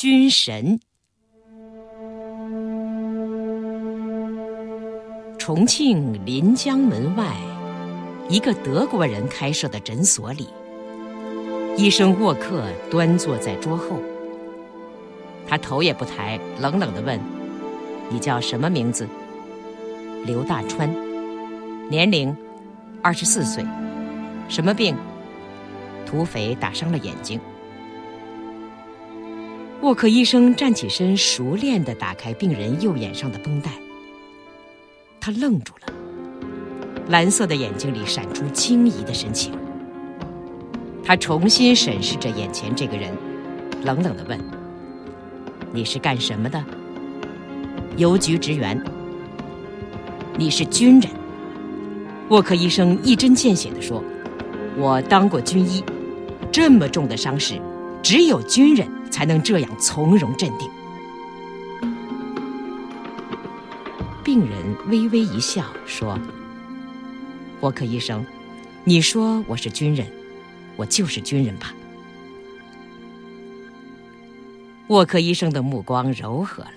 军神。重庆临江门外，一个德国人开设的诊所里，医生沃克端坐在桌后。他头也不抬，冷冷地问：“你叫什么名字？”刘大川，年龄二十四岁，什么病？土匪打伤了眼睛。沃克医生站起身，熟练地打开病人右眼上的绷带。他愣住了，蓝色的眼睛里闪出惊疑的神情。他重新审视着眼前这个人，冷冷地问：“你是干什么的？”“邮局职员。”“你是军人？”沃克医生一针见血地说：“我当过军医，这么重的伤势，只有军人才能这样从容镇定。”病人微微一笑，说：“沃克医生，你说我是军人，我就是军人吧？”沃克医生的目光柔和了，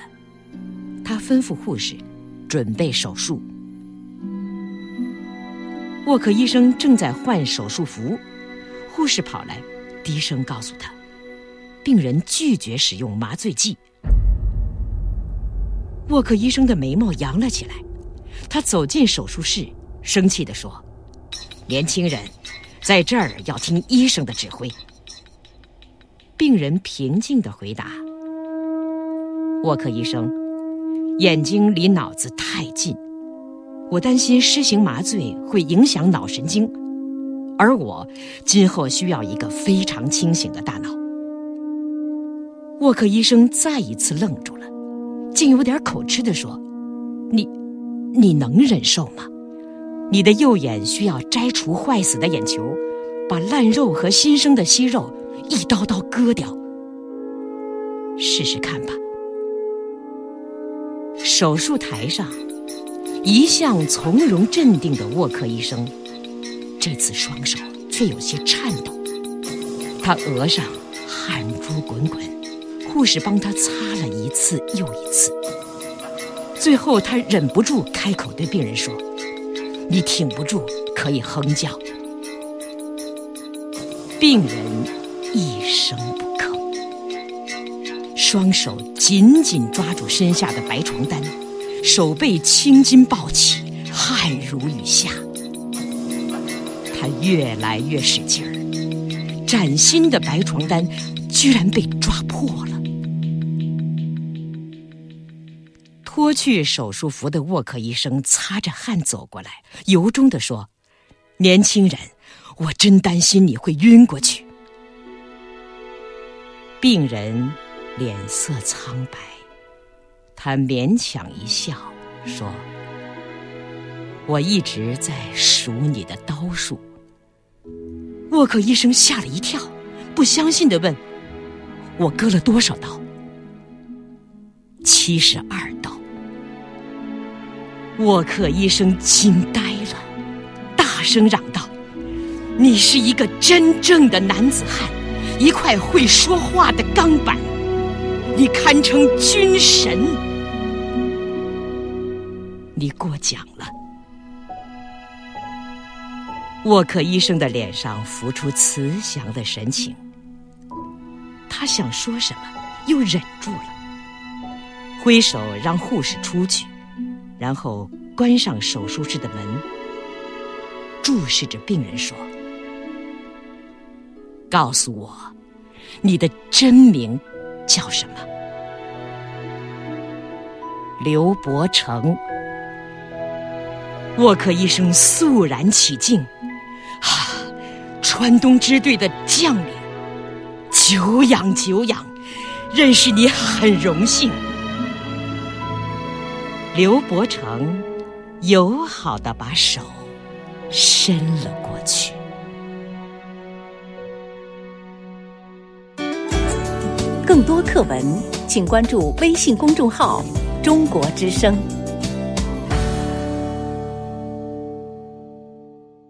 他吩咐护士准备手术。沃克医生正在换手术服，护士跑来，低声告诉他：“病人拒绝使用麻醉剂。”沃克医生的眉毛扬了起来，他走进手术室，生气地说：“年轻人，在这儿要听医生的指挥。”病人平静地回答：“沃克医生，眼睛离脑子太近，我担心施行麻醉会影响脑神经，而我今后需要一个非常清醒的大脑。”沃克医生再一次愣住了。竟有点口吃地说：“你，你能忍受吗？你的右眼需要摘除坏死的眼球，把烂肉和新生的息肉一刀刀割掉。试试看吧。”手术台上，一向从容镇定的沃克医生，这次双手却有些颤抖。他额上汗珠滚滚。护士帮他擦了一次又一次，最后他忍不住开口对病人说：“你挺不住，可以哼叫。”病人一声不吭，双手紧紧抓住身下的白床单，手背青筋暴起，汗如雨下。他越来越使劲儿，崭新的白床单居然被抓破了。脱去手术服的沃克医生擦着汗走过来，由衷地说：“年轻人，我真担心你会晕过去。”病人脸色苍白，他勉强一笑，说：“我一直在数你的刀数。”沃克医生吓了一跳，不相信地问：“我割了多少刀？”“七十二。”沃克医生惊呆了，大声嚷道：“你是一个真正的男子汉，一块会说话的钢板，你堪称军神！你过奖了。”沃克医生的脸上浮出慈祥的神情，他想说什么，又忍住了，挥手让护士出去。然后关上手术室的门，注视着病人说：“告诉我，你的真名叫什么？”刘伯承。沃克医生肃然起敬：“哈，川东支队的将领，久仰久仰，认识你很荣幸。”刘伯承友好的把手伸了过去。更多课文，请关注微信公众号“中国之声”。